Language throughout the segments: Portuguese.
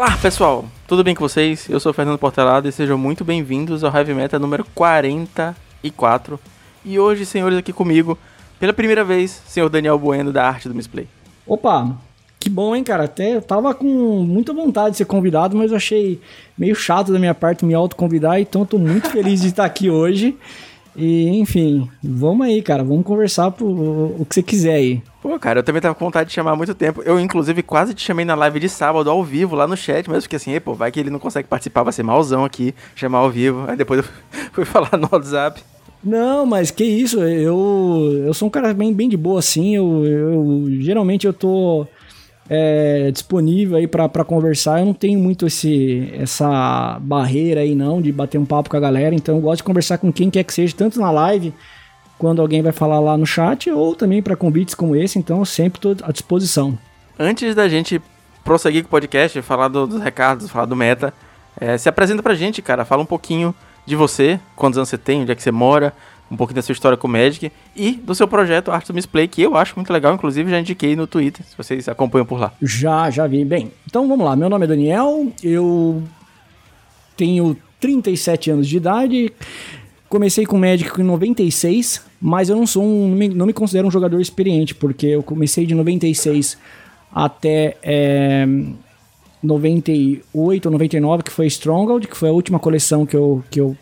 Olá pessoal, tudo bem com vocês? Eu sou o Fernando Portelado e sejam muito bem-vindos ao Heavy Meta número 44. E hoje, senhores, aqui comigo, pela primeira vez, senhor Daniel Bueno da Arte do Misplay. Opa, que bom, hein, cara? Até eu tava com muita vontade de ser convidado, mas eu achei meio chato da minha parte me autoconvidar, então eu tô muito feliz de estar aqui hoje. E, enfim, vamos aí, cara. Vamos conversar pro, o que você quiser aí. Pô, cara, eu também tava com vontade de chamar há muito tempo. Eu, inclusive, quase te chamei na live de sábado, ao vivo, lá no chat, mas eu fiquei assim, pô, vai que ele não consegue participar, vai ser malzão aqui, chamar ao vivo. Aí depois eu fui falar no WhatsApp. Não, mas que isso, eu, eu sou um cara bem, bem de boa, assim. Eu, eu geralmente eu tô é, disponível aí para conversar. Eu não tenho muito esse essa barreira aí não de bater um papo com a galera, então eu gosto de conversar com quem quer que seja, tanto na live quando alguém vai falar lá no chat ou também para convites como esse, então eu sempre estou à disposição. Antes da gente prosseguir com o podcast, falar do, dos recados, falar do meta, é, se apresenta pra gente, cara, fala um pouquinho de você, quantos anos você tem, onde é que você mora, um pouquinho da sua história com o Magic e do seu projeto Art Misplay, que eu acho muito legal, inclusive já indiquei no Twitter, se vocês acompanham por lá. Já, já vi. Bem, então vamos lá. Meu nome é Daniel, eu tenho 37 anos de idade. Comecei com Magic em 96, mas eu não sou um, não me considero um jogador experiente, porque eu comecei de 96 até é, 98 ou 99, que foi Stronghold, que foi a última coleção que eu, que eu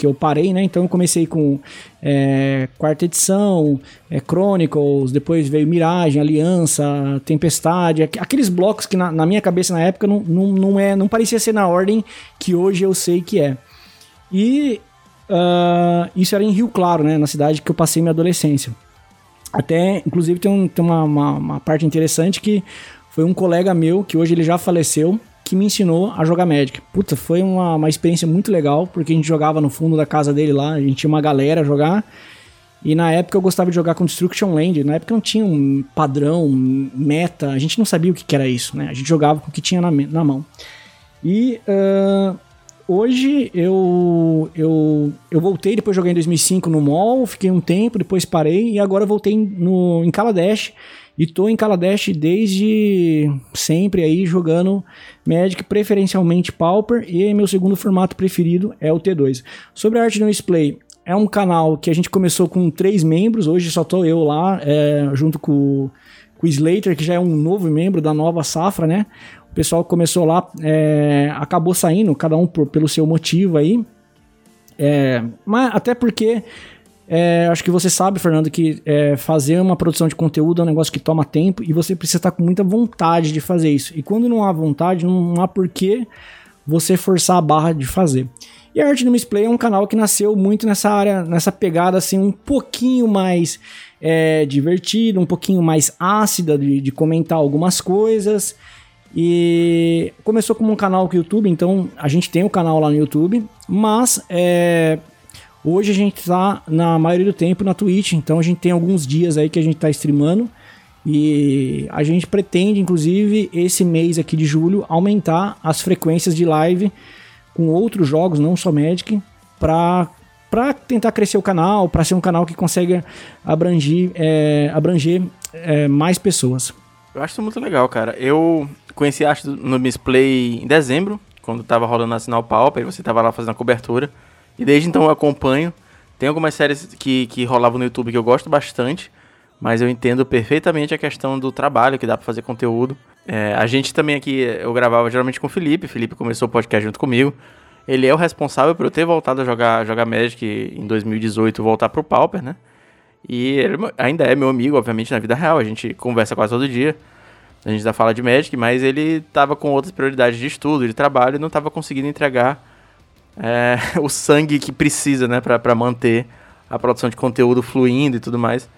que eu parei, né? Então eu comecei com é, quarta edição, é, Chronicles, depois veio Miragem, Aliança, Tempestade, aqueles blocos que na, na, minha cabeça na época não, não, não, é, não parecia ser na ordem que hoje eu sei que é. E uh, isso era em Rio Claro, né? Na cidade que eu passei minha adolescência. Até, inclusive, tem, um, tem uma, uma, uma parte interessante que foi um colega meu, que hoje ele já faleceu, que me ensinou a jogar Magic. Puta, foi uma, uma experiência muito legal, porque a gente jogava no fundo da casa dele lá, a gente tinha uma galera jogar. E na época eu gostava de jogar com Destruction Land. Na época não tinha um padrão, meta, a gente não sabia o que, que era isso, né? A gente jogava com o que tinha na, na mão. E uh, hoje eu, eu, eu voltei, depois joguei em 2005 no mall, fiquei um tempo, depois parei e agora voltei no, em Kaladesh e tô em Kaladesh desde sempre aí jogando Magic, preferencialmente Pauper, e meu segundo formato preferido é o T2. Sobre a arte no display, é um canal que a gente começou com três membros, hoje só tô eu lá, é, junto com, com o Slater, que já é um novo membro da nova safra, né? O pessoal começou lá, é, acabou saindo, cada um por, pelo seu motivo aí. É, mas até porque é, acho que você sabe, Fernando, que é, fazer uma produção de conteúdo é um negócio que toma tempo e você precisa estar com muita vontade de fazer isso. E quando não há vontade, não há porquê você forçar a barra de fazer. E a Arte do Misplay é um canal que nasceu muito nessa área, nessa pegada assim, um pouquinho mais é, divertida, um pouquinho mais ácida de, de comentar algumas coisas. E começou como um canal com o YouTube, então a gente tem o um canal lá no YouTube, mas é, Hoje a gente tá, na maioria do tempo, na Twitch, então a gente tem alguns dias aí que a gente tá streamando. E a gente pretende, inclusive, esse mês aqui de julho, aumentar as frequências de live com outros jogos, não só Magic, para para tentar crescer o canal, para ser um canal que consegue abranger, é, abranger é, mais pessoas. Eu acho isso muito legal, cara. Eu conheci a no Misplay em dezembro, quando tava rolando a Sinal Pauper, você tava lá fazendo a cobertura. E desde então eu acompanho. Tem algumas séries que, que rolavam no YouTube que eu gosto bastante, mas eu entendo perfeitamente a questão do trabalho, que dá pra fazer conteúdo. É, a gente também aqui, eu gravava geralmente com o Felipe, o Felipe começou o podcast junto comigo. Ele é o responsável por eu ter voltado a jogar, jogar Magic em 2018, voltar pro Pauper, né? E ele ainda é meu amigo, obviamente, na vida real. A gente conversa quase todo dia. A gente ainda fala de Magic, mas ele tava com outras prioridades de estudo, de trabalho, e não tava conseguindo entregar é, o sangue que precisa, né, para manter a produção de conteúdo fluindo e tudo mais.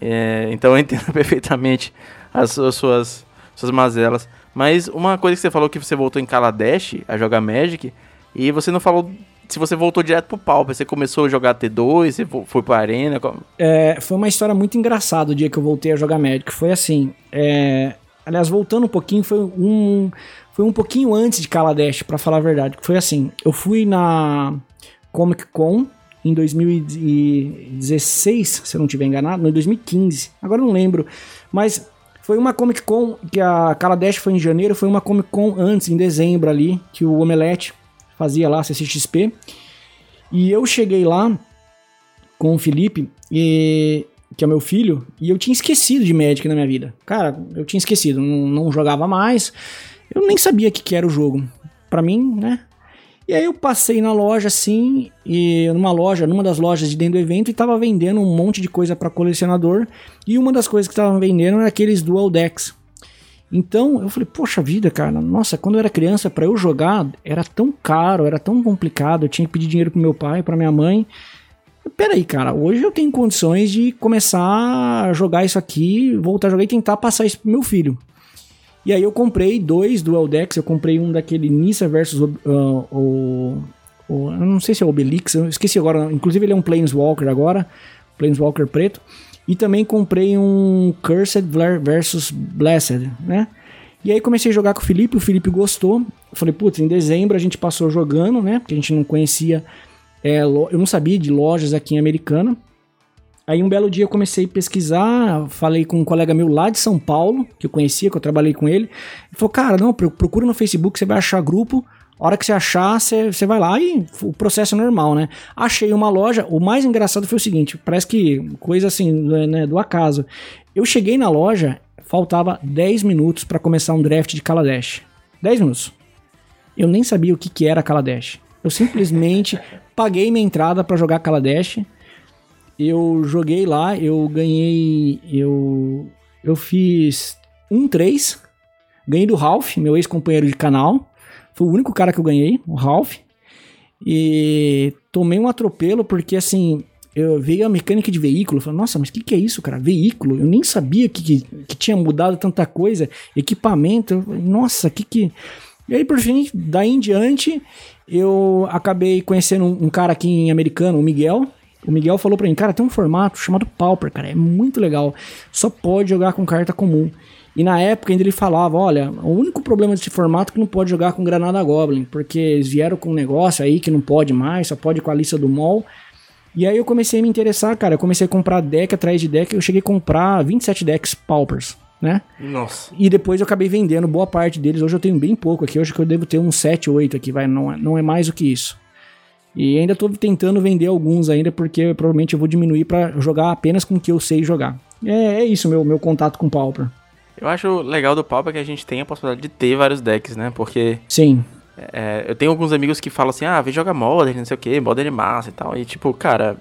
É, então eu entendo perfeitamente as, as, suas, suas mazelas. Mas uma coisa que você falou que você voltou em Kaladesh a jogar Magic, e você não falou se você voltou direto pro Pauper, você começou a jogar T2, você foi pra Arena? Como... É, foi uma história muito engraçada o dia que eu voltei a jogar Magic. Foi assim, é... aliás, voltando um pouquinho, foi um, foi um pouquinho antes de Kaladesh, para falar a verdade. Foi assim, eu fui na Comic Con em 2016, se eu não estiver enganado, no 2015. Agora não lembro, mas Foi uma Comic Con, que a Kaladesh foi em janeiro, foi uma Comic Con antes, em dezembro ali, que o Omelete fazia lá, CCXP. E eu cheguei lá com o Felipe, e, que é meu filho, e eu tinha esquecido de Magic na minha vida. Cara, eu tinha esquecido, não, não jogava mais, eu nem sabia o que, que era o jogo. Pra mim, né, e aí eu passei na loja assim, e numa loja, numa das lojas de dentro do evento, e tava vendendo um monte de coisa para colecionador. E uma das coisas que estavam vendendo era aqueles dual decks. Então eu falei, poxa vida, cara, nossa, quando eu era criança, para eu jogar, era tão caro, era tão complicado, eu tinha que pedir dinheiro pro meu pai, pra minha mãe. Peraí, cara, hoje eu tenho condições de começar a jogar isso aqui, voltar a jogar e tentar passar isso pro meu filho. E aí eu comprei dois Dual Decks, eu comprei um daquele Nissa versus uh, o, o, Eu não sei se é o Obelix, eu esqueci agora. Inclusive ele é um Planeswalker agora, Planeswalker preto. E também comprei um Cursed versus Blessed, né? E aí comecei a jogar com o Felipe, o Felipe gostou. falei, putz, em dezembro a gente passou jogando, né? Porque a gente não conhecia, é, eu não sabia de lojas aqui em Americana. Aí um belo dia eu comecei a pesquisar, falei com um colega meu lá de São Paulo, que eu conhecia, que eu trabalhei com ele. Ele falou, cara, não, procura no Facebook, você vai achar grupo. A hora que você achar, você, você vai lá e o processo é normal, né? Achei uma loja. O mais engraçado foi o seguinte: parece que coisa assim, né, do acaso. Eu cheguei na loja, faltava 10 minutos para começar um draft de Kaladesh. 10 minutos. Eu nem sabia o que, que era Kaladesh. Eu simplesmente paguei minha entrada para jogar Kaladesh eu joguei lá, eu ganhei. Eu, eu fiz um 3. Ganhei do Ralph, meu ex-companheiro de canal. Foi o único cara que eu ganhei, o Ralph. E tomei um atropelo porque assim. Eu vi a mecânica de veículo, falei, nossa, mas o que, que é isso, cara? Veículo? Eu nem sabia que, que, que tinha mudado tanta coisa. Equipamento, nossa, que que. E aí, por fim, daí em diante, eu acabei conhecendo um, um cara aqui em americano, o Miguel, o Miguel falou pra mim, cara, tem um formato chamado Pauper, cara, é muito legal. Só pode jogar com carta comum. E na época ainda ele falava, olha, o único problema desse formato é que não pode jogar com Granada Goblin, porque eles vieram com um negócio aí que não pode mais, só pode com a lista do mall. E aí eu comecei a me interessar, cara, eu comecei a comprar deck atrás de deck, eu cheguei a comprar 27 decks Paupers, né? Nossa. E depois eu acabei vendendo boa parte deles, hoje eu tenho bem pouco aqui, hoje que eu devo ter uns 7, 8 aqui, vai, não é, não é mais do que isso. E ainda estou tentando vender alguns ainda, porque provavelmente eu vou diminuir para jogar apenas com o que eu sei jogar. É, é isso meu, meu contato com o Pauper. Eu acho legal do Pauper que a gente tem a possibilidade de ter vários decks, né? Porque. Sim. É, eu tenho alguns amigos que falam assim, ah, vem jogar Modern, não sei o que, Modern é massa e tal. E tipo, cara,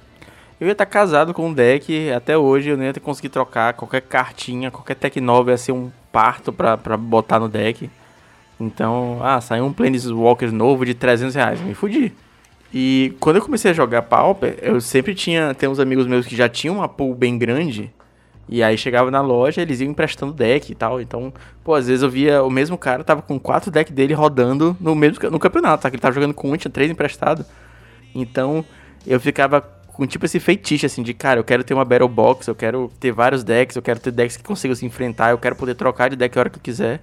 eu ia estar tá casado com um deck, até hoje eu não ia ter conseguido trocar qualquer cartinha, qualquer tech nova ia ser um parto pra, pra botar no deck. Então, ah, saiu um Planeswalker novo de 300 reais, me fudi. E quando eu comecei a jogar Pauper, eu sempre tinha. Tem uns amigos meus que já tinham uma pool bem grande. E aí chegava na loja, eles iam emprestando deck e tal. Então, pô, às vezes eu via o mesmo cara, tava com quatro decks dele rodando no mesmo no campeonato, tá? Que ele tava jogando com um, tinha três emprestado. Então, eu ficava com tipo esse feitiço, assim, de cara, eu quero ter uma Battle Box, eu quero ter vários decks, eu quero ter decks que consigam se enfrentar, eu quero poder trocar de deck a hora que eu quiser.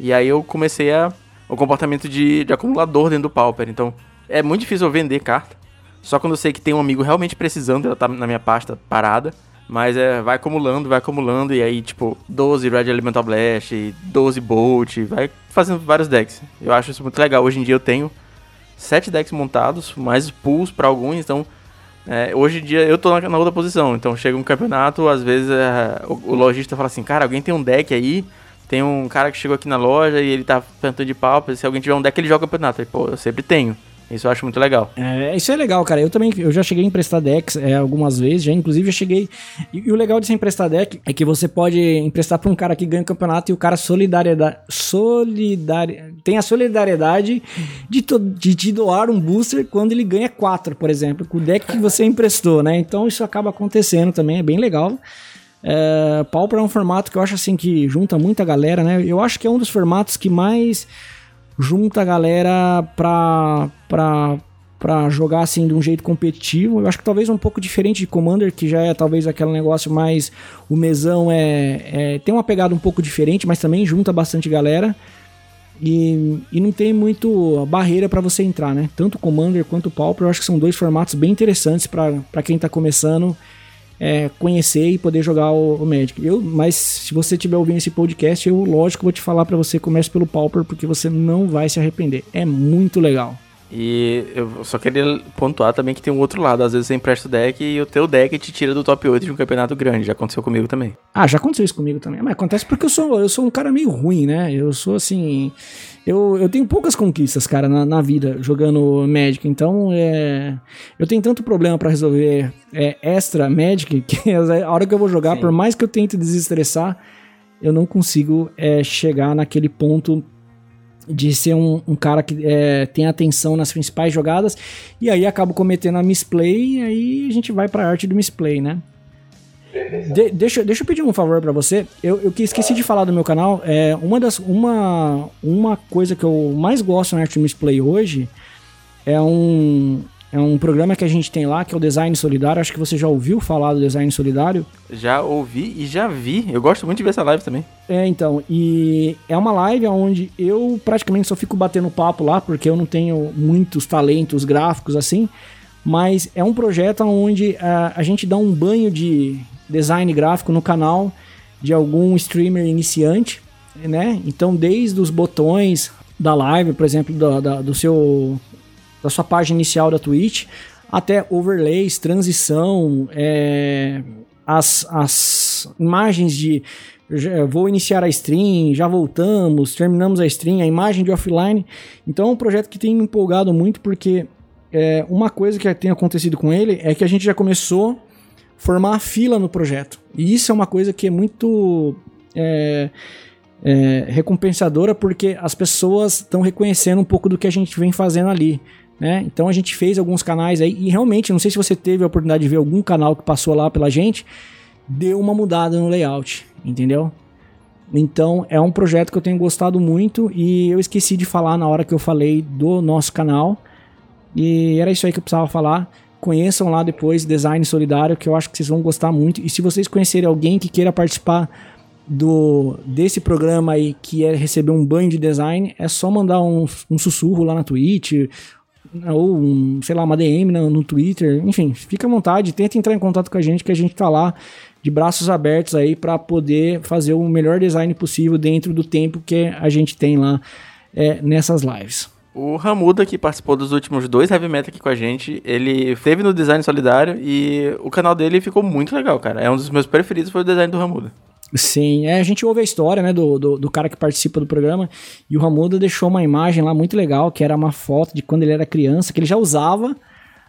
E aí eu comecei a. o comportamento de, de acumulador dentro do Pauper. Então, é muito difícil eu vender carta. Só quando eu sei que tem um amigo realmente precisando, ela tá na minha pasta parada. Mas é, vai acumulando, vai acumulando, e aí, tipo, 12 Red Elemental Blast, 12 Bolt, vai fazendo vários decks. Eu acho isso muito legal. Hoje em dia eu tenho 7 decks montados, mais pools para alguns, então. É, hoje em dia eu tô na, na, outra posição, então chega um campeonato, às vezes é, o, o lojista fala assim, cara, alguém tem um deck aí, tem um cara que chegou aqui na loja e ele tá perguntando de pau, se alguém tiver um deck ele joga o campeonato. Aí, pô, eu sempre tenho. Isso eu acho muito legal. É, isso é legal, cara. Eu também eu já cheguei a emprestar decks é, algumas vezes, já inclusive já cheguei. E, e, o legal de você emprestar deck é que você pode emprestar para um cara que ganha o campeonato e o cara solidariedade, solidari, tem a solidariedade de, to, de te doar um booster quando ele ganha quatro, por exemplo, com o deck que você emprestou, né? Então isso acaba acontecendo também, é bem legal. É, Pauper é um formato que eu acho assim que junta muita galera, né? Eu acho que é um dos formatos que mais junta a galera pra, pra, pra jogar assim de um jeito competitivo. Eu acho que talvez um pouco diferente de Commander, que já é talvez aquele negócio mais. O mesão é, é tem uma pegada um pouco diferente, mas também junta bastante galera. E, e não tem muito barreira para você entrar, né? Tanto Commander quanto Pauper, eu acho que são dois formatos bem interessantes para quem tá começando é, conhecer e poder jogar o, o, Magic. Eu, mas se você estiver ouvindo esse podcast, eu lógico vou te falar para você comece pelo Pauper porque você não vai se arrepender. É muito legal. E eu só queria pontuar também que tem um outro lado. Às vezes você empresta o deck e o teu deck te tira do top 8 de um campeonato grande. Já aconteceu comigo também. Ah, já aconteceu isso comigo também. Mas acontece porque eu sou, eu sou um cara meio ruim, né? Eu sou assim. Eu, eu tenho poucas conquistas, cara, na, na vida jogando Magic. Então, é, eu tenho tanto problema para resolver é, extra Magic que a hora que eu vou jogar, Sim. por mais que eu tente desestressar, eu não consigo é, chegar naquele ponto de ser um, um cara que é, tem atenção nas principais jogadas, e aí acabo cometendo a misplay, e aí a gente vai pra arte do misplay, né? De, deixa, deixa eu pedir um favor para você. Eu, eu esqueci de falar do meu canal. É, uma, das, uma, uma coisa que eu mais gosto na arte do misplay hoje é um, é um programa que a gente tem lá, que é o Design Solidário. Acho que você já ouviu falar do Design Solidário. Já ouvi e já vi. Eu gosto muito de ver essa live também. É, então. E é uma live onde eu praticamente só fico batendo papo lá, porque eu não tenho muitos talentos gráficos assim. Mas é um projeto onde a, uh, a gente dá um banho de design gráfico no canal de algum streamer iniciante, né? Então, desde os botões da live, por exemplo, do, da, do seu da sua página inicial da Twitch, até overlays, transição, é, as, as imagens de vou iniciar a stream, já voltamos, terminamos a stream, a imagem de offline. Então é um projeto que tem me empolgado muito porque é, uma coisa que tem acontecido com ele é que a gente já começou a formar a fila no projeto. E isso é uma coisa que é muito é, é, recompensadora porque as pessoas estão reconhecendo um pouco do que a gente vem fazendo ali. Né? Então a gente fez alguns canais aí e realmente, não sei se você teve a oportunidade de ver algum canal que passou lá pela gente, deu uma mudada no layout, entendeu? Então é um projeto que eu tenho gostado muito e eu esqueci de falar na hora que eu falei do nosso canal. E era isso aí que eu precisava falar. Conheçam lá depois Design Solidário, que eu acho que vocês vão gostar muito. E se vocês conhecerem alguém que queira participar do desse programa aí, que é receber um banho de design, é só mandar um, um sussurro lá na Twitch ou um, sei lá, uma DM no, no Twitter, enfim, fica à vontade, tenta entrar em contato com a gente que a gente tá lá de braços abertos aí para poder fazer o melhor design possível dentro do tempo que a gente tem lá é, nessas lives. O Ramuda, que participou dos últimos dois Heavy Metal aqui com a gente, ele teve no Design Solidário e o canal dele ficou muito legal, cara. É um dos meus preferidos, foi o design do Ramuda. Sim, é, a gente ouve a história, né, do, do, do, cara que participa do programa, e o Ramuda deixou uma imagem lá muito legal, que era uma foto de quando ele era criança, que ele já usava,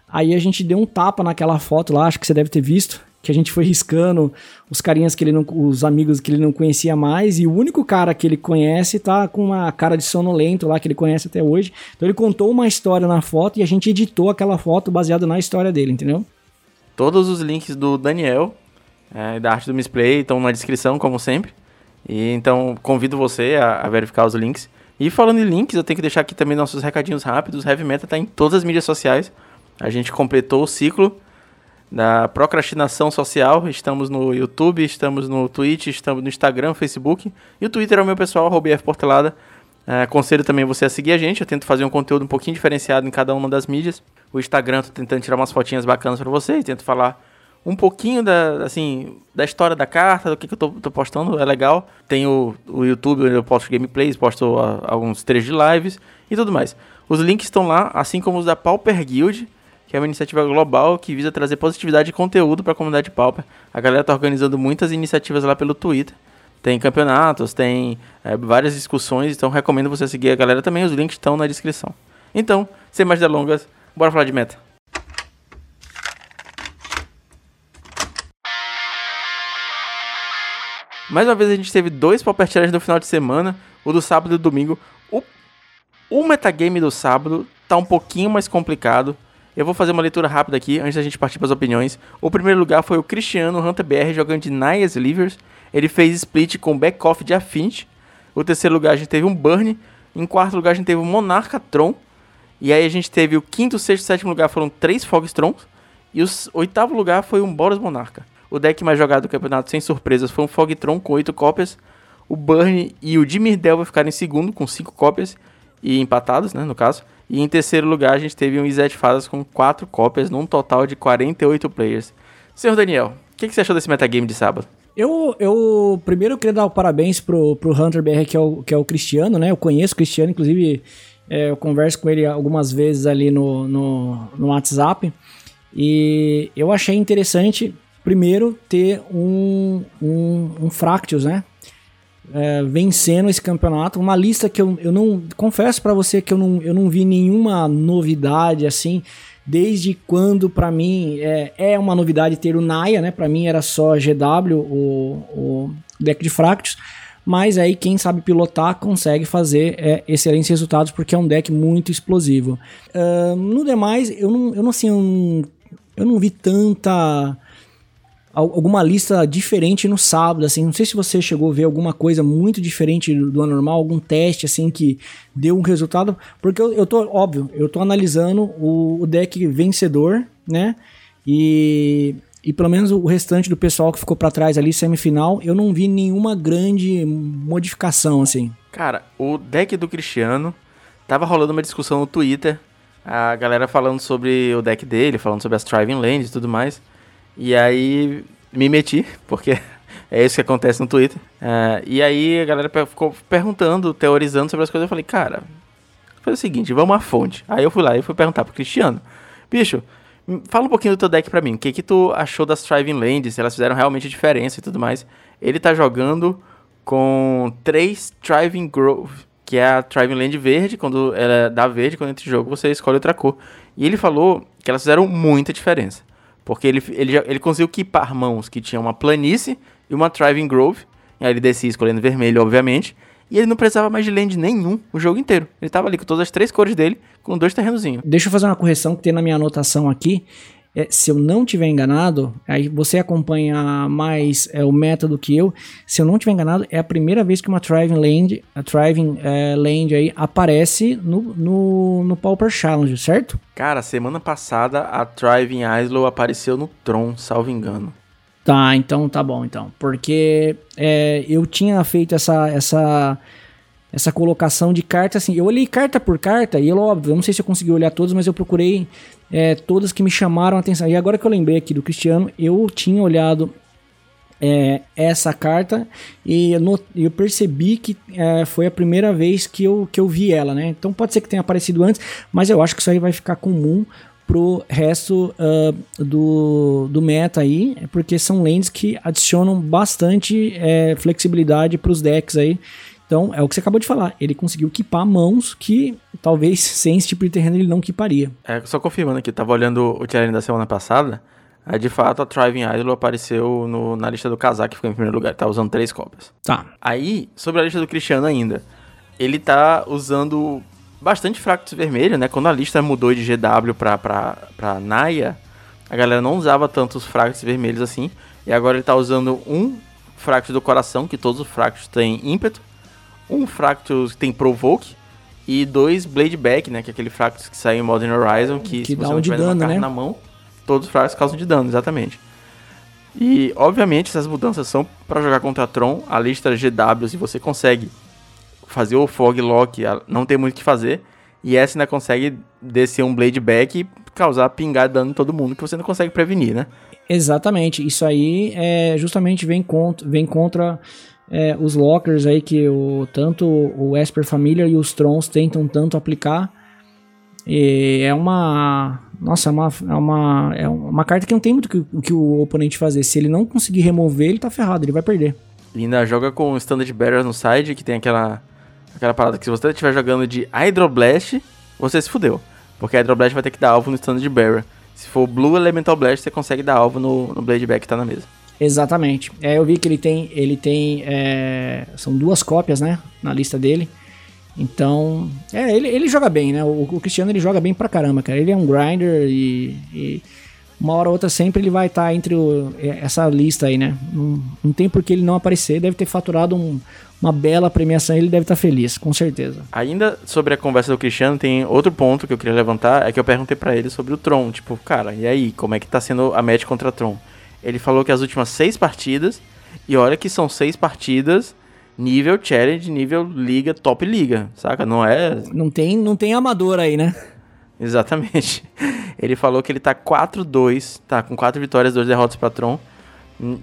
aí a gente deu um tapa naquela foto lá, acho que você deve ter visto, que a gente foi riscando os carinhas que ele não, os amigos que ele não conhecia mais, e o único cara que ele conhece tá com uma cara de sonolento lá, que ele conhece até hoje, então ele contou uma história na foto, e a gente editou aquela foto baseada na história dele, entendeu? Todos os links do Daniel é, da arte do misplay estão na descrição, como sempre. E então convido você a, a, verificar os links. E falando em links, eu tenho que deixar aqui também nossos recadinhos rápidos. Heavy Metal está em todas as mídias sociais. A gente completou o ciclo da procrastinação social. Estamos no YouTube, estamos no Twitch, estamos no Instagram, Facebook. E o Twitter é o meu pessoal, Portelada. É, aconselho também você a seguir a gente. Eu tento fazer um conteúdo um pouquinho diferenciado em cada uma das mídias. O Instagram, estou tentando tirar umas fotinhas bacanas para vocês. Tento falar um pouquinho da, assim, da história da carta, do que, que eu tô, tô, postando, é legal. Tem o, o YouTube onde eu posto gameplays, posto a, alguns trechos de lives e tudo mais. Os links estão lá, assim como os da Pauper Guild, que é uma iniciativa global que visa trazer positividade e conteúdo para a comunidade Pauper. A galera tá organizando muitas iniciativas lá pelo Twitter. Tem campeonatos, tem é, várias discussões, então recomendo você seguir a galera também. Os links estão na descrição. Então, sem mais delongas, bora falar de meta. Mais uma vez a gente teve dois Pauper Challenge no final de semana, o do sábado e do domingo. O, o metagame do sábado tá um pouquinho mais complicado. Eu vou fazer uma leitura rápida aqui, antes da gente partir para as opiniões. O primeiro lugar foi o Cristiano Hunter BR jogando de Nias Livers. Ele fez split com back-off de Affinity. O terceiro lugar a gente teve um Burn. Em quarto lugar a gente teve o Monarca Tron. E aí a gente teve o quinto, sexto e sétimo lugar foram três Fogstrons. E o oitavo lugar foi um Boros Monarca. O deck mais jogado do campeonato, sem surpresas, foi um Fogtron com 8 cópias. O Burn e o Dimir Delva ficaram em segundo com 5 cópias e empatados, né, no caso. E em terceiro lugar a gente teve um Izet Fadas com 4 cópias, num total de 48 players. Senhor Daniel, o que, que você achou desse metagame de sábado? Eu, eu primeiro eu queria dar parabéns pro, pro Hunter BR, que é, o, que é o Cristiano, né? Eu conheço o Cristiano, inclusive é, eu converso com ele algumas vezes ali no, no, no WhatsApp. E eu achei interessante, primeiro, ter um, um, um né? É, vencendo esse campeonato. Uma lista que eu, eu não. Confesso para você que eu não, eu não vi nenhuma novidade assim. Desde quando, para mim, é, é uma novidade ter o Naya, né? Para mim era só GW, o, o deck de Fractus. Mas aí quem sabe pilotar consegue fazer é, excelentes resultados porque é um deck muito explosivo. Uh, no demais, eu não, eu não assim, eu não, eu não vi tanta alguma lista diferente no sábado, assim, não sei se você chegou a ver alguma coisa muito diferente do, do anormal, algum teste, assim, que deu um resultado, porque eu, eu tô, óbvio, eu tô analisando o, o deck vencedor, né, e, e pelo menos o restante do pessoal que ficou para trás ali, semifinal, eu não vi nenhuma grande modificação, assim. Cara, o deck do Cristiano, tava rolando uma discussão no Twitter, a galera falando sobre o deck dele, falando sobre as Thriving Lands e tudo mais, e aí me meti, porque é isso que acontece no Twitter. Uh, e aí a galera ficou perguntando, teorizando sobre as coisas. Eu falei, cara, foi o seguinte, vamos à fonte. Aí eu fui lá e fui perguntar pro Cristiano. Bicho, fala um pouquinho do teu deck pra mim. O que que tu achou das Thriving Lands? Se elas fizeram realmente diferença e tudo mais. Ele tá jogando com três Thriving Grove, que é a Thriving Land verde. Quando ela dá verde, quando entra em jogo, você escolhe outra cor. E ele falou que elas fizeram muita diferença. Porque ele, ele, ele conseguiu equipar mãos que tinham uma planície e uma Thriving Grove. E aí ele descia escolhendo vermelho, obviamente. E ele não precisava mais de land nenhum o jogo inteiro. Ele tava ali com todas as três cores dele, com dois terrenozinhos. Deixa eu fazer uma correção que tem na minha anotação aqui. É, se eu não tiver enganado, aí você acompanha mais é, o método que eu. Se eu não tiver enganado, é a primeira vez que uma Thriving Land, a Thriving é, Land aí aparece no, no, no Pauper Challenge, certo? Cara, semana passada a Thriving Islow apareceu no Tron, salvo engano. Tá, então tá bom, então. Porque é, eu tinha feito essa, essa essa colocação de carta, assim, eu olhei carta por carta e, eu, óbvio, eu não sei se eu consegui olhar todas, mas eu procurei é, todas que me chamaram a atenção. E agora que eu lembrei aqui do Cristiano, eu tinha olhado é, essa carta e eu, eu percebi que é, foi a primeira vez que eu, que eu vi ela, né? Então pode ser que tenha aparecido antes, mas eu acho que isso aí vai ficar comum pro resto uh, do, do meta aí, porque são lanes que adicionam bastante é, flexibilidade para os decks aí. Então, é o que você acabou de falar. Ele conseguiu equipar mãos que talvez sem esse tipo de terreno ele não equiparia. É, só confirmando aqui, tava olhando o challenge da semana passada. Aí, de fato, a Thriving Idol apareceu no, na lista do Kazak, que ficou em primeiro lugar. Tá usando três cópias. Tá. Aí, sobre a lista do Cristiano ainda. Ele tá usando bastante fractos vermelho, né? Quando a lista mudou de GW pra, pra, pra Naya, a galera não usava tanto os fractos vermelhos assim. E agora ele tá usando um fracto do coração, que todos os fractos têm ímpeto um Fractus que tem Provoke e dois Blade Back, né? Que é aquele Fractus que sai em Modern Horizon, que, que se você não tiver dano, né? na mão, todos os Fractus causam de dano, exatamente. E, obviamente, essas mudanças são para jogar contra Tron. A lista GW, se você consegue fazer o Fog Lock, não tem muito o que fazer. E essa ainda consegue descer um Blade Back e causar pingar dano em todo mundo que você não consegue prevenir, né? Exatamente. Isso aí é justamente vem contra, vem contra é, os lockers aí que o, tanto o Esper Família e os Trons tentam tanto aplicar. E é uma. Nossa, é uma, é uma, é uma carta que não tem muito o que, que, o oponente fazer. Se ele não conseguir remover, ele tá ferrado, ele vai perder. E ainda joga com o Standard Barrier no side, que tem aquela, aquela parada que se você estiver jogando de Hydroblast, você se fudeu. Porque a Hydroblast vai ter que dar alvo no Standard Barrier. Se for Blue Elemental Blast, você consegue dar alvo no, no Blade Back que tá na mesa. Exatamente. É, eu vi que ele tem, ele tem, é, são duas cópias, né, na lista dele. Então, é, ele, ele joga bem, né? O, o, Cristiano ele joga bem pra caramba, cara. Ele é um grinder e, e uma hora ou outra sempre ele vai estar tá entre o, essa lista aí, né? Não, não tem por que ele não aparecer. Deve ter faturado um, uma bela premiação. Ele deve estar tá feliz, com certeza. Ainda sobre a conversa do Cristiano, tem outro ponto que eu queria levantar. É que eu perguntei para ele sobre o Tron. Tipo, cara, e aí? Como é que tá sendo a match contra Tron? Ele falou que as últimas seis partidas, e olha que são seis partidas nível challenge, nível liga, top liga, saca? Não é. Não tem, não tem amador aí, né? Exatamente. Ele falou que ele tá 4-2, tá com 4 vitórias, 2 derrotas pra Tron.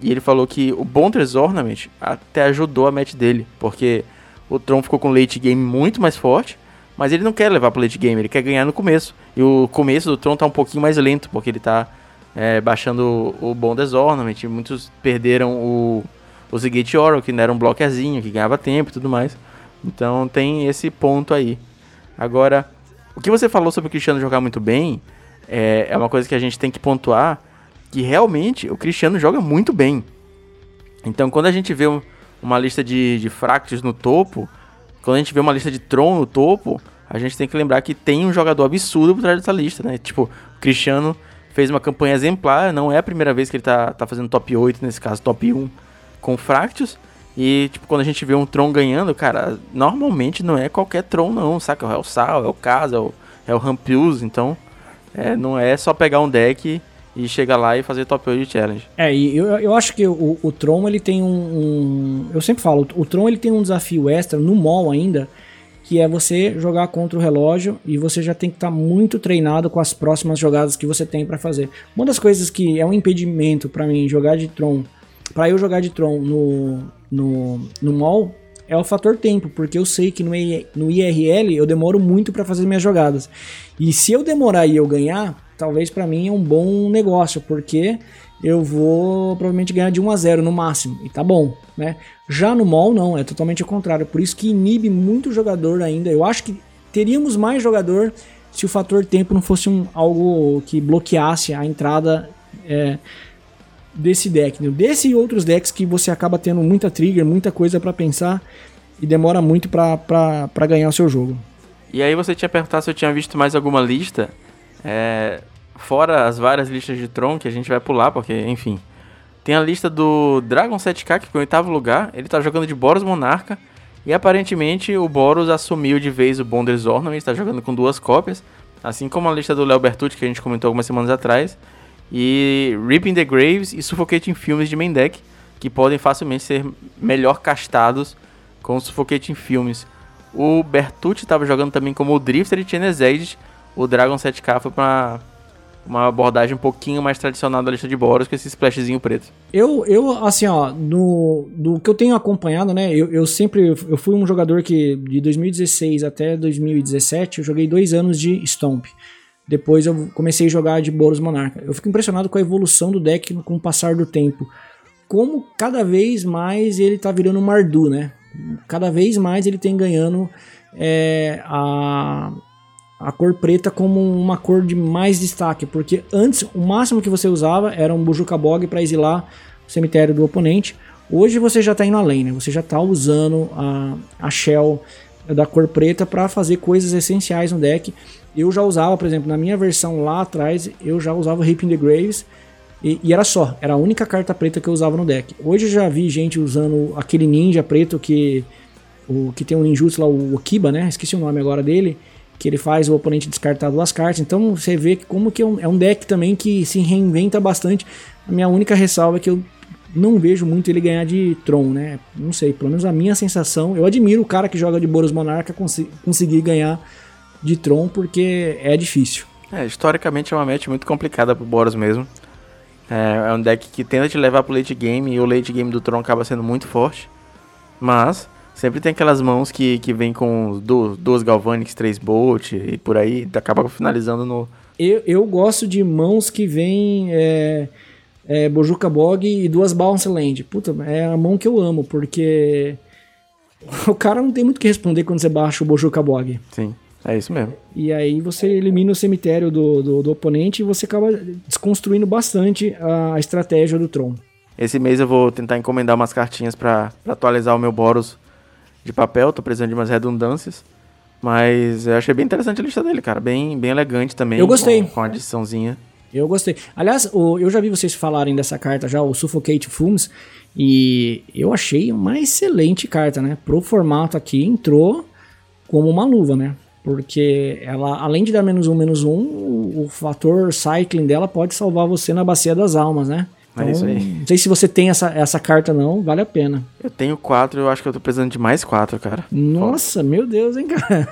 E ele falou que o Bondress Ornament até ajudou a match dele, porque o Tron ficou com late game muito mais forte, mas ele não quer levar pro late game, ele quer ganhar no começo. E o começo do Tron tá um pouquinho mais lento, porque ele tá é, baixando o, o Ornament. Muitos perderam o, o Zigate Oro, que era um bloquezinho, que ganhava tempo e tudo mais. Então tem esse ponto aí. Agora, o que você falou sobre o Cristiano jogar muito bem é, é uma coisa que a gente tem que pontuar que realmente o Cristiano joga muito bem. Então, quando a gente vê uma lista de, de no topo, quando a gente vê uma lista de Tron no topo, a gente tem que lembrar que tem um jogador absurdo por trás dessa lista, né? Tipo, o Cristiano fez uma campanha exemplar, não é a primeira vez que ele tá, tá fazendo top 8, nesse caso top 1, com Fractus. E, tipo, quando a gente vê um Tron ganhando, cara, normalmente não é qualquer Tron, não, saca? É o Sal, é o Casa, é o, é o então é, não é só pegar um deck e chegar lá e fazer top 8 challenge. É, e eu, eu acho que o, o Tron ele tem um, um, Eu sempre falo, o Tron ele tem um desafio extra no mall ainda, que é você jogar contra o relógio e você já tem que estar tá muito treinado com as próximas jogadas que você tem para fazer. Uma das coisas que é um impedimento para mim jogar de Tron, para eu jogar de Tron no, no, no mall, é o fator tempo, porque eu sei que no, no IRL eu demoro muito para fazer minhas jogadas. E se eu demorar e eu ganhar, talvez para mim é um bom negócio, porque eu vou provavelmente ganhar de 1 a 0 no máximo, e tá bom, né? Já no mall não, é totalmente o contrário, por isso que inibe muito jogador ainda. Eu acho que teríamos mais jogador se o fator tempo não fosse um, algo que bloqueasse a entrada é, desse deck, né? desse e outros decks que você acaba tendo muita trigger, muita coisa para pensar e demora muito para ganhar o seu jogo. E aí você tinha perguntado se eu tinha visto mais alguma lista. É, fora as várias listas de Tron que a gente vai pular, porque, enfim. Tem a lista do Dragon 7K, que foi em oitavo lugar. Ele tá jogando de Boros Monarca. E aparentemente o Boros assumiu de vez o Bonders Ornament, está jogando com duas cópias. Assim como a lista do Léo Bertucci, que a gente comentou algumas semanas atrás. E Ripping the Graves e Suffocating Filmes de main deck, que podem facilmente ser melhor castados com Suffocating Filmes. O Bertucci estava jogando também como o Drifter e Chenezed. O Dragon 7K foi para uma abordagem um pouquinho mais tradicional da lista de Boros com esse splashzinho preto. Eu, eu assim, ó, no, do que eu tenho acompanhado, né, eu, eu sempre, eu fui um jogador que de 2016 até 2017, eu joguei dois anos de Stomp. Depois eu comecei a jogar de Boros Monarca. Eu fico impressionado com a evolução do deck com o passar do tempo. Como cada vez mais ele tá virando um Mardu, né? Cada vez mais ele tem ganhando é, a, a cor preta como uma cor de mais destaque, porque antes o máximo que você usava era um Bujuka Bog para exilar o cemitério do oponente. Hoje você já está indo além, né? Você já está usando a, a shell da cor preta para fazer coisas essenciais no deck. Eu já usava, por exemplo, na minha versão lá atrás, eu já usava Ripping the Graves e, e, era só, era a única carta preta que eu usava no deck. Hoje eu já vi gente usando aquele ninja preto que o que tem um ninjutsu lá, o Okiba, né? Esqueci o nome agora dele, que ele faz o oponente descartar duas cartas. Então você vê que como que é um, é um deck também que se reinventa bastante. A minha única ressalva é que eu não vejo muito ele ganhar de Tron, né? Não sei, pelo menos a minha sensação. Eu admiro o cara que joga de Boros Monarca cons conseguir ganhar de Tron, porque é difícil. É, historicamente é uma match muito complicada pro Boros mesmo. É, é um deck que tenta te levar pro late game e o late game do Tron acaba sendo muito forte. Mas sempre tem aquelas mãos que, que vem com duas, duas Galvanics, três Bolt e por aí, acaba finalizando no. Eu, eu gosto de mãos que vem é, é, Bojuka Bog e duas Bounce Land. Puta, é a mão que eu amo, porque o cara não tem muito o que responder quando você baixa o Bojuka Bog. Sim. É isso mesmo. E aí você elimina o cemitério do, do, do oponente e você acaba desconstruindo bastante a estratégia do Tron. Esse mês eu vou tentar encomendar umas cartinhas para atualizar o meu Boros de papel, tô precisando de umas redundâncias. Mas eu achei bem interessante a lista dele, cara. Bem, bem elegante também. Eu gostei. Com, com a adiçãozinha. Eu gostei. Aliás, o, eu já vi vocês falarem dessa carta já, o Suffocate Fumes. E eu achei uma excelente carta, né? Pro formato aqui, entrou como uma luva, né? Porque ela, além de dar menos um, menos um, o, o fator cycling dela pode salvar você na bacia das almas, né? Então, é isso aí. Não sei se você tem essa, essa carta, não, vale a pena. Eu tenho quatro, eu acho que eu tô precisando de mais quatro, cara. Nossa, meu Deus, hein, cara.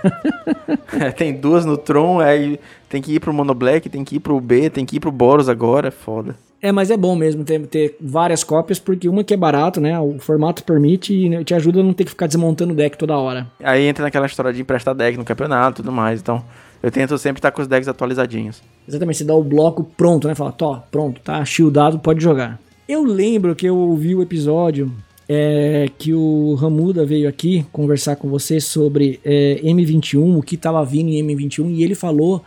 é, tem duas no Tron, aí tem que ir pro Mono Black, tem que ir pro B, tem que ir pro Boros agora, é foda. É, mas é bom mesmo ter, ter várias cópias, porque uma que é barato, né? O formato permite e te ajuda a não ter que ficar desmontando o deck toda hora. Aí entra naquela história de emprestar deck no campeonato e tudo mais. Então, eu tento sempre estar com os decks atualizadinhos. Exatamente, você dá o bloco pronto, né? Fala, tó, pronto, tá shieldado, pode jogar. Eu lembro que eu ouvi o episódio é, que o Ramuda veio aqui conversar com você sobre é, M21, o que estava vindo em M21, e ele falou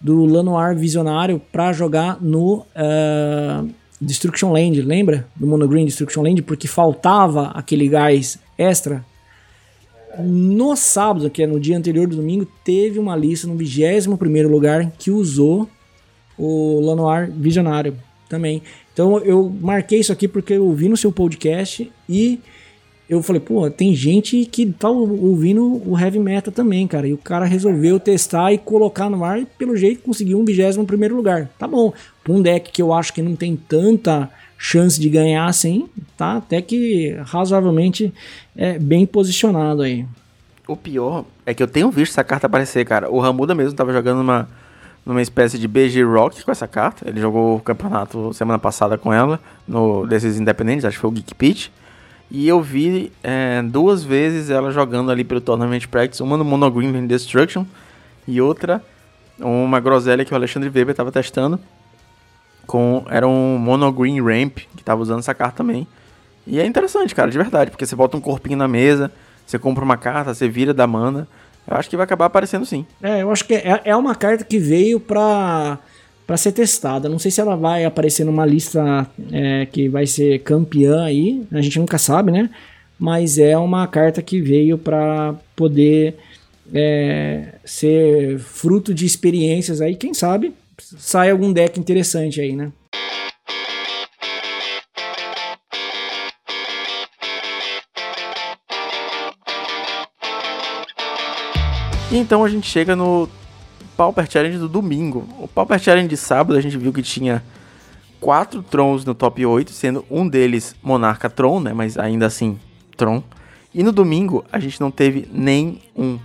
do Lanoir Visionário para jogar no uh, Destruction Land, lembra? Do Monogreen Destruction Land, porque faltava aquele gás extra. No sábado, que é no dia anterior do domingo, teve uma lista no 21 lugar que usou o Lanoir Visionário também. Então eu marquei isso aqui porque eu ouvi no seu podcast e eu falei, pô, tem gente que tá ouvindo o heavy metal também, cara. E o cara resolveu testar e colocar no ar e pelo jeito conseguiu um vigésimo primeiro lugar. Tá bom. Pra um deck que eu acho que não tem tanta chance de ganhar assim, tá até que razoavelmente é, bem posicionado aí. O pior é que eu tenho visto essa carta aparecer, cara. O Ramuda mesmo tava jogando uma, numa espécie de BG Rock com essa carta. Ele jogou o campeonato semana passada com ela, no desses independentes, acho que foi o Geek Pitch. E eu vi é, duas vezes ela jogando ali pelo Tournament Practice, uma no Monogreen Destruction e outra uma groselha que o Alexandre Weber estava testando. Com, era um Monogreen Ramp, que estava usando essa carta também. E é interessante, cara, de verdade, porque você bota um corpinho na mesa, você compra uma carta, você vira da mana. Eu acho que vai acabar aparecendo sim. É, eu acho que é, é uma carta que veio pra para ser testada. Não sei se ela vai aparecer numa lista é, que vai ser campeã aí, a gente nunca sabe, né? Mas é uma carta que veio para poder é, ser fruto de experiências aí, quem sabe sai algum deck interessante aí, né? E então a gente chega no Pauper Challenge do domingo. O Pauper Challenge de sábado a gente viu que tinha quatro Trons no top 8, sendo um deles Monarca Tron, né? Mas ainda assim, Tron. E no domingo a gente não teve nem um.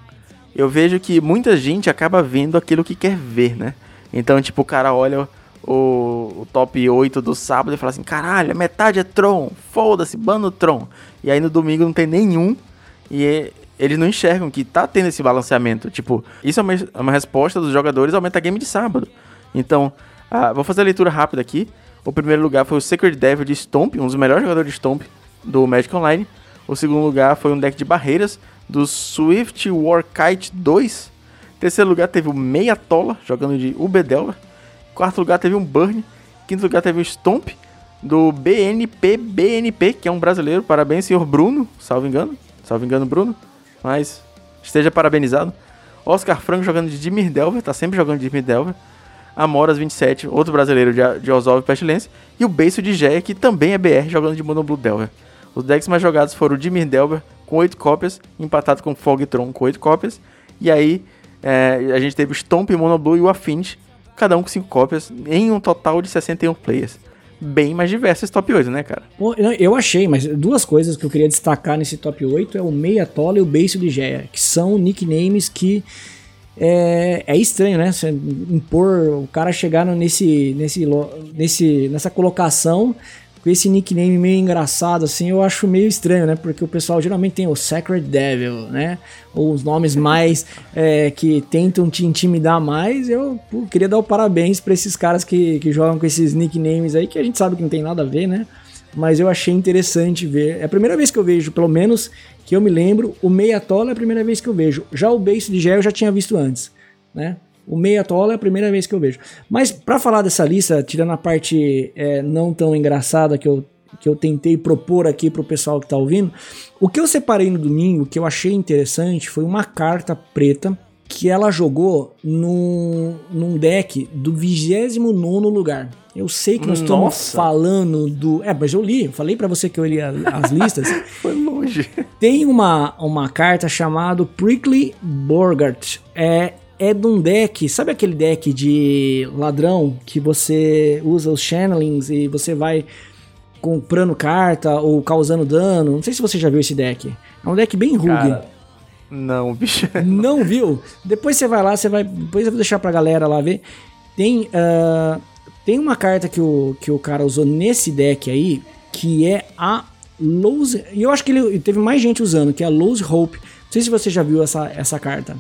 Eu vejo que muita gente acaba vendo aquilo que quer ver, né? Então, tipo, o cara olha o, o top 8 do sábado e fala assim: caralho, metade é Tron, foda-se, bando Tron. E aí no domingo não tem nenhum. E é, eles não enxergam que tá tendo esse balanceamento. Tipo, isso é uma, é uma resposta dos jogadores ao metagame de sábado. Então, uh, vou fazer a leitura rápida aqui. O primeiro lugar foi o Sacred Devil de Stomp, um dos melhores jogadores de Stomp do Magic Online. O segundo lugar foi um deck de barreiras do Swift Warkite 2. Terceiro lugar teve o Meia Tola, jogando de Ubedelver. Quarto lugar teve um Burn. Quinto lugar teve o Stomp, do BNP BNP, que é um brasileiro. Parabéns, senhor Bruno, salvo engano. Salvo engano, Bruno mas esteja parabenizado. Oscar Franco jogando de Dimir Delver, tá sempre jogando de Dimir Delver. Amoras 27, outro brasileiro de, de Oswald Pestilência. E o Beiço de Geia, que também é BR, jogando de Mono Blue Delver. Os decks mais jogados foram o Dimir Delver com 8 cópias, empatado com Fogtron com 8 cópias. E aí é, a gente teve o Stomp, Mono Blue e o Affinity, cada um com 5 cópias, em um total de 61 players bem mais diverso esse top 8, né, cara? Eu achei, mas duas coisas que eu queria destacar nesse top 8 é o Meia Tola e o Base de Geia, que são nicknames que é, é estranho, né? Você impor o cara chegar nesse, nesse, nesse, nessa colocação com esse nickname meio engraçado, assim, eu acho meio estranho, né? Porque o pessoal geralmente tem o Sacred Devil, né? Ou os nomes mais é, que tentam te intimidar mais. Eu pô, queria dar o parabéns para esses caras que, que jogam com esses nicknames aí, que a gente sabe que não tem nada a ver, né? Mas eu achei interessante ver. É a primeira vez que eu vejo, pelo menos que eu me lembro, o Meia Tola é a primeira vez que eu vejo. Já o Base de Gel eu já tinha visto antes, né? O meia tola é a primeira vez que eu vejo. Mas para falar dessa lista, tirando a parte é, não tão engraçada que eu, que eu tentei propor aqui pro pessoal que tá ouvindo, o que eu separei no domingo, que eu achei interessante, foi uma carta preta que ela jogou no, num deck do 29 lugar. Eu sei que nós estamos falando do. É, mas eu li, falei para você que eu li as listas. Foi longe. Tem uma, uma carta chamada Prickly Borgart. É, é de um deck, sabe aquele deck de ladrão que você usa os channelings e você vai comprando carta ou causando dano? Não sei se você já viu esse deck. É um deck bem rugue. não, bicho. Não viu? Depois você vai lá, você vai. Depois eu vou deixar pra galera lá ver. Tem uh, Tem uma carta que o, que o cara usou nesse deck aí, que é a Lose. E eu acho que ele teve mais gente usando, que é a Lose Hope. Não sei se você já viu essa, essa carta.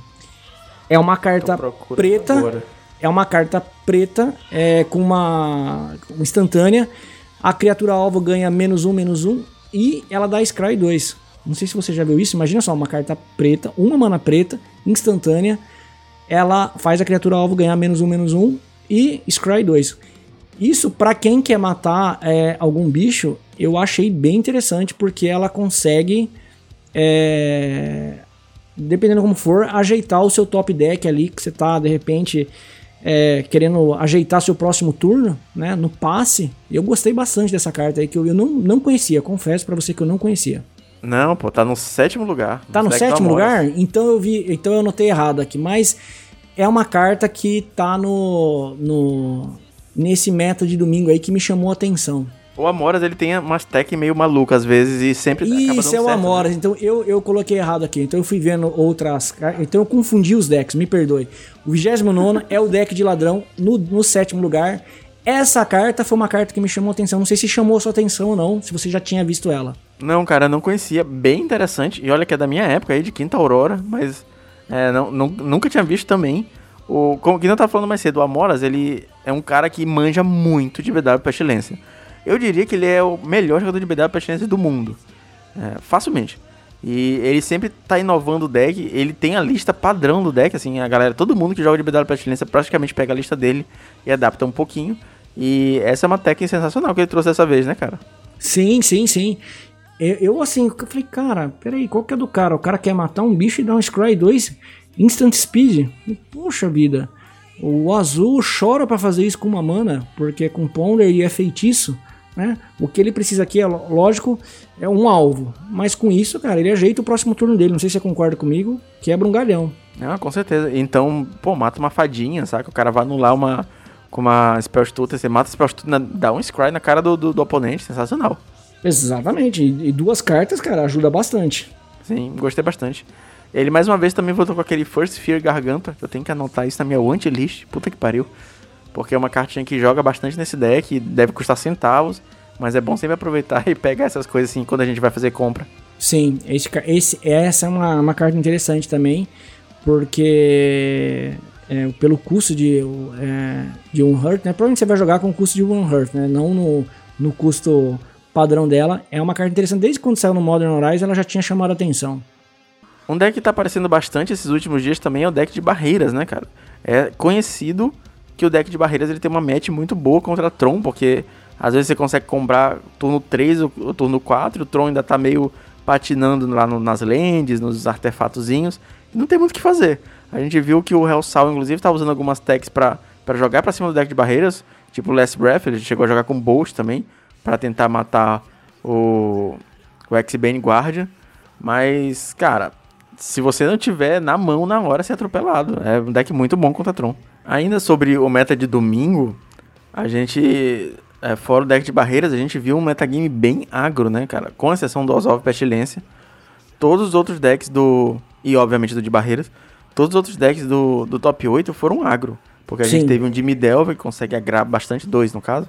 É uma carta preta. Agora. É uma carta preta é, com uma, uma instantânea. A criatura alvo ganha menos um, menos um. E ela dá Scry 2. Não sei se você já viu isso. Imagina só, uma carta preta, uma mana preta, instantânea. Ela faz a criatura alvo ganhar menos um, menos um. E Scry 2. Isso, para quem quer matar é, algum bicho, eu achei bem interessante, porque ela consegue. É, dependendo como for, ajeitar o seu top deck ali, que você tá, de repente, é, querendo ajeitar seu próximo turno, né? No passe. Eu gostei bastante dessa carta aí, que eu, eu não, não conhecia, confesso para você que eu não conhecia. Não, pô, tá no sétimo lugar. Tá no sétimo lugar? Então eu vi, então eu anotei errado aqui, mas é uma carta que tá no, no nesse meta de domingo aí que me chamou a atenção. O Amoras, ele tem umas tech meio malucas às vezes e sempre Isso, é o Amoras. Né? Então eu, eu coloquei errado aqui. Então eu fui vendo outras. Então eu confundi os decks, me perdoe. O 29 é o deck de ladrão no, no sétimo lugar. Essa carta foi uma carta que me chamou a atenção. Não sei se chamou a sua atenção ou não, se você já tinha visto ela. Não, cara, não conhecia. Bem interessante. E olha que é da minha época aí, de Quinta Aurora, mas é, não, não, nunca tinha visto também. O, como que não tá falando mais cedo, o Amoras, ele é um cara que manja muito de BW Pestilência. Eu diria que ele é o melhor jogador de BW Pestilência do mundo. É, facilmente. E ele sempre tá inovando o deck. Ele tem a lista padrão do deck, assim, a galera, todo mundo que joga de BW Pestilência praticamente pega a lista dele e adapta um pouquinho. E essa é uma técnica sensacional que ele trouxe dessa vez, né, cara? Sim, sim, sim. Eu, eu assim, eu falei, cara, peraí, qual que é do cara? O cara quer matar um bicho e dar um Scry 2 Instant Speed? Poxa vida. O azul chora para fazer isso com uma mana, porque com Ponder e é feitiço. Né? O que ele precisa aqui, é lógico, é um alvo. Mas com isso, cara, ele ajeita o próximo turno dele. Não sei se você concorda comigo, quebra um galhão. Ah, com certeza. Então, pô, mata uma fadinha, sabe? O cara vai anular uma com uma Spell Stutter, você mata a Spell Stutter, dá um Scry na cara do, do, do oponente, sensacional. Exatamente. E, e duas cartas, cara, ajuda bastante. Sim, gostei bastante. Ele mais uma vez também voltou com aquele First Fear Garganta, eu tenho que anotar isso na minha wantlist, puta que pariu. Porque é uma cartinha que joga bastante nesse deck, deve custar centavos, mas é bom sempre aproveitar e pegar essas coisas assim quando a gente vai fazer compra. Sim, esse, esse, essa é uma, uma carta interessante também, porque é, pelo custo de, é, de um Hurt, né? Provavelmente você vai jogar com o custo de um Hurt, né? Não no, no custo padrão dela. É uma carta interessante. Desde quando saiu no Modern Horizon, ela já tinha chamado a atenção. Um deck que tá aparecendo bastante esses últimos dias também é o deck de barreiras, né, cara? É conhecido que o deck de barreiras ele tem uma match muito boa contra Tron, porque às vezes você consegue comprar turno 3 ou turno 4, o Tron ainda tá meio patinando lá no, nas lands, nos artefatozinhos, e não tem muito o que fazer. A gente viu que o Hellsal, inclusive, tá usando algumas techs para jogar para cima do deck de barreiras, tipo Last Breath, ele chegou a jogar com Bolt também, para tentar matar o, o X-Bane Guardian, mas, cara, se você não tiver na mão na hora, você é atropelado. É um deck muito bom contra Tron. Ainda sobre o meta de domingo, a gente, é, fora o deck de barreiras, a gente viu um metagame bem agro, né, cara? Com exceção do Ozov Pestilência. Todos os outros decks do. E obviamente do de barreiras. Todos os outros decks do, do top 8 foram agro. Porque a Sim. gente teve um Jimmy Delver, que consegue agrar bastante, dois no caso.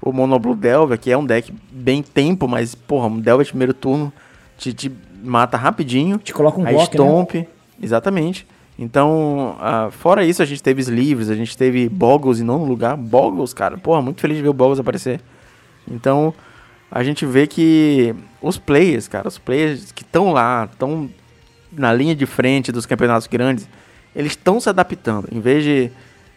O Monoblue Delver, que é um deck bem tempo, mas, porra, um Delver de primeiro turno te, te mata rapidinho. Te coloca um bloco, Stomp, né? exatamente. Então, uh, fora isso, a gente teve Sleeves, a gente teve Boggles em nono lugar. Boggles, cara, porra, muito feliz de ver o Boggles aparecer. Então, a gente vê que os players, cara, os players que estão lá, estão na linha de frente dos campeonatos grandes, eles estão se adaptando. Em vez de,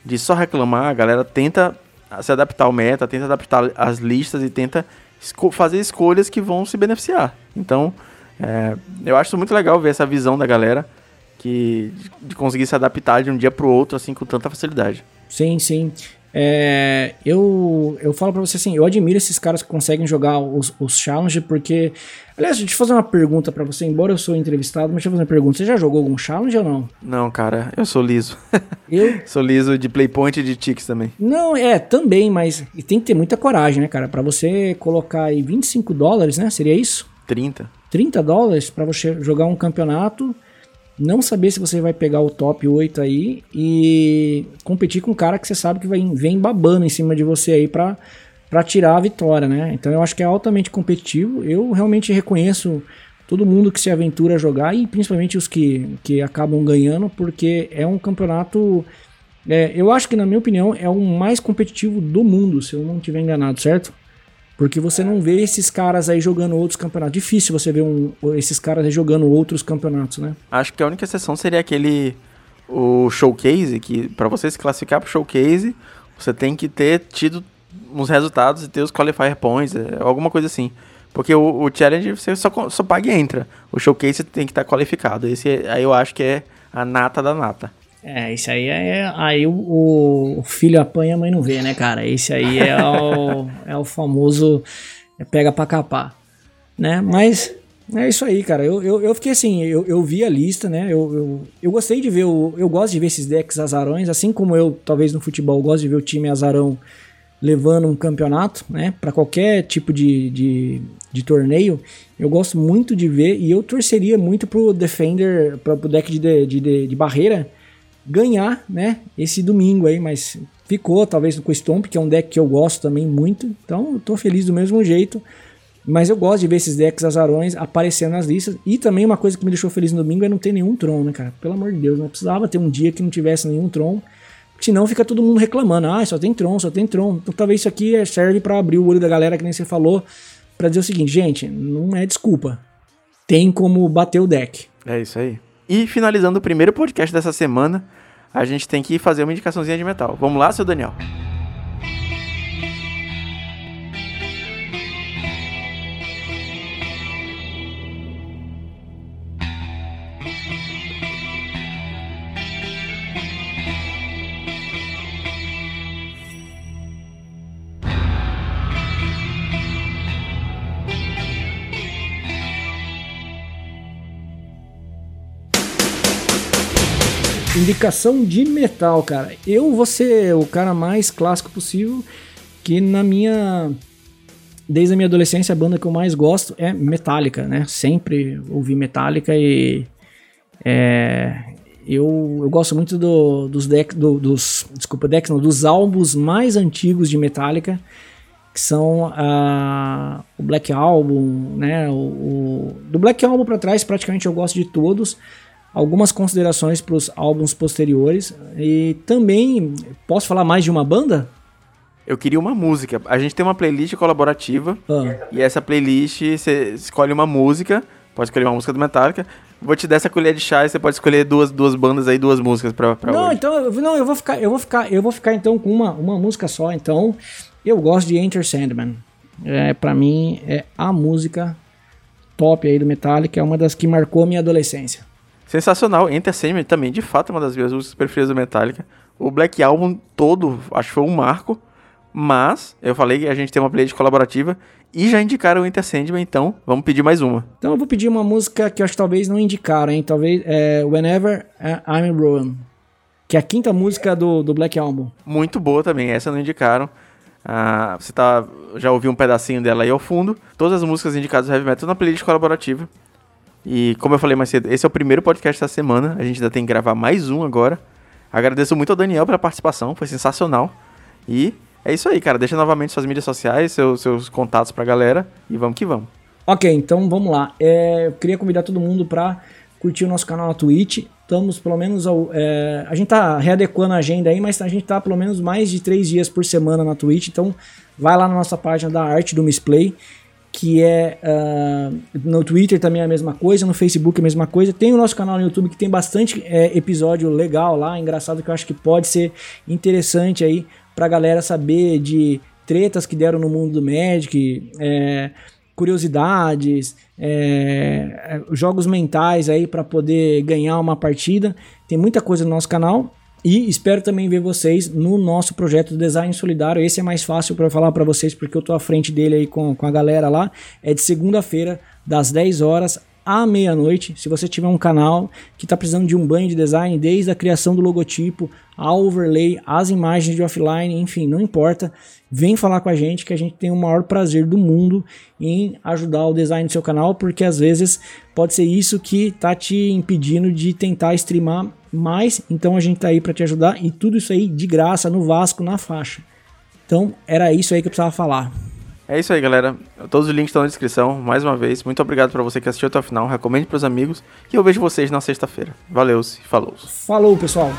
de só reclamar, a galera tenta se adaptar ao meta, tenta adaptar as listas e tenta esco fazer escolhas que vão se beneficiar. Então, é, eu acho muito legal ver essa visão da galera que de conseguir se adaptar de um dia pro outro assim com tanta facilidade. Sim, sim. É, eu, eu falo pra você assim, eu admiro esses caras que conseguem jogar os, os challenge, porque. Aliás, deixa eu fazer uma pergunta para você, embora eu sou entrevistado, mas deixa eu fazer uma pergunta. Você já jogou algum challenge ou não? Não, cara, eu sou liso. Eu? sou liso de playpoint e de ticks também. Não, é, também, mas tem que ter muita coragem, né, cara? para você colocar aí 25 dólares, né? Seria isso? 30. 30 dólares para você jogar um campeonato não saber se você vai pegar o top 8 aí e competir com um cara que você sabe que vai, vem babando em cima de você aí pra, pra tirar a vitória, né? Então eu acho que é altamente competitivo. Eu realmente reconheço todo mundo que se aventura a jogar e principalmente os que, que acabam ganhando, porque é um campeonato. É, eu acho que, na minha opinião, é o mais competitivo do mundo, se eu não estiver enganado, certo? Porque você não vê esses caras aí jogando outros campeonatos. Difícil você ver um, esses caras aí jogando outros campeonatos, né? Acho que a única exceção seria aquele o showcase, que para você se classificar pro showcase, você tem que ter tido uns resultados e ter os qualifier points, é, alguma coisa assim. Porque o, o challenge você só, só paga e entra. O showcase tem que estar tá qualificado. Esse aí eu acho que é a nata da nata. É, isso aí é. Aí o, o filho apanha, a mãe não vê, né, cara? Esse aí é o, é o famoso é pega pra capar. Né? Mas é isso aí, cara. Eu, eu, eu fiquei assim, eu, eu vi a lista, né? Eu, eu, eu gostei de ver, o, eu gosto de ver esses decks azarões, assim como eu, talvez no futebol, gosto de ver o time azarão levando um campeonato, né? Para qualquer tipo de, de, de, torneio, eu gosto muito de ver e eu torceria muito pro Defender, pro deck de, de, de, de barreira ganhar, né? Esse domingo aí, mas ficou talvez com o Stomp, que é um deck que eu gosto também muito, então eu tô feliz do mesmo jeito. Mas eu gosto de ver esses decks azarões aparecendo nas listas. E também uma coisa que me deixou feliz no domingo é não ter nenhum Tron, né, cara? Pelo amor de Deus, não precisava ter um dia que não tivesse nenhum Tron. Senão fica todo mundo reclamando. Ah, só tem Tron, só tem Tron. Então talvez isso aqui serve para abrir o olho da galera, que nem você falou, para dizer o seguinte, gente, não é desculpa. Tem como bater o deck. É isso aí. E finalizando o primeiro podcast dessa semana, a gente tem que fazer uma indicaçãozinha de metal. Vamos lá, seu Daniel? Indicação de metal, cara. Eu vou ser o cara mais clássico possível, que na minha. Desde a minha adolescência, a banda que eu mais gosto é Metallica, né? Sempre ouvi Metallica e. É, eu, eu gosto muito do, dos decks, do, dos, desculpa, decks não, dos álbuns mais antigos de Metallica, que são uh, o Black Album, né? O, o do Black Album para trás, praticamente eu gosto de todos algumas considerações para os álbuns posteriores e também posso falar mais de uma banda? Eu queria uma música. A gente tem uma playlist colaborativa ah. e essa playlist você escolhe uma música, pode escolher uma música do Metallica. Vou te dar essa colher de chá e você pode escolher duas, duas bandas aí, duas músicas para pra Não, hoje. então, não, eu vou ficar, eu vou ficar, eu vou ficar então com uma, uma música só. Então, eu gosto de Enter Sandman. É, para mim é a música top aí do Metallica, é uma das que marcou minha adolescência. Sensacional. Enter Sandman também, de fato, é uma das minhas músicas preferidas do Metallica. O Black Album todo, acho que foi um marco. Mas, eu falei que a gente tem uma playlist colaborativa e já indicaram o Enter Sandman, então vamos pedir mais uma. Então eu vou pedir uma música que eu acho que talvez não indicaram, hein? Talvez é Whenever I'm Ruined. Que é a quinta música do, do Black Album. Muito boa também, essa não indicaram. Ah, você tá, já ouviu um pedacinho dela aí ao fundo. Todas as músicas indicadas do Heavy Metal na playlist colaborativa. E como eu falei mais cedo, esse é o primeiro podcast da semana. A gente ainda tem que gravar mais um agora. Agradeço muito ao Daniel pela participação, foi sensacional. E é isso aí, cara. Deixa novamente suas mídias sociais, seus, seus contatos pra galera e vamos que vamos. Ok, então vamos lá. É, eu queria convidar todo mundo pra curtir o nosso canal na Twitch. Estamos pelo menos. Ao, é, a gente tá readequando a agenda aí, mas a gente tá pelo menos mais de três dias por semana na Twitch. Então vai lá na nossa página da Arte do Misplay que é uh, no Twitter também é a mesma coisa, no Facebook é a mesma coisa. Tem o nosso canal no YouTube que tem bastante é, episódio legal lá, engraçado que eu acho que pode ser interessante aí pra galera saber de tretas que deram no mundo do Magic, é, curiosidades, é, jogos mentais aí para poder ganhar uma partida. Tem muita coisa no nosso canal. E espero também ver vocês no nosso projeto do Design Solidário. Esse é mais fácil para falar para vocês porque eu tô à frente dele aí com, com a galera lá. É de segunda-feira, das 10 horas à meia-noite. Se você tiver um canal que está precisando de um banho de design, desde a criação do logotipo, a overlay, as imagens de offline, enfim, não importa. Vem falar com a gente que a gente tem o maior prazer do mundo em ajudar o design do seu canal, porque às vezes pode ser isso que tá te impedindo de tentar streamar mais. Então a gente tá aí para te ajudar e tudo isso aí de graça no Vasco na faixa. Então era isso aí que eu precisava falar. É isso aí, galera. Todos os links estão na descrição. Mais uma vez, muito obrigado para você que assistiu até o final. Recomende para os amigos e eu vejo vocês na sexta-feira. Valeu, falou. Falou, pessoal.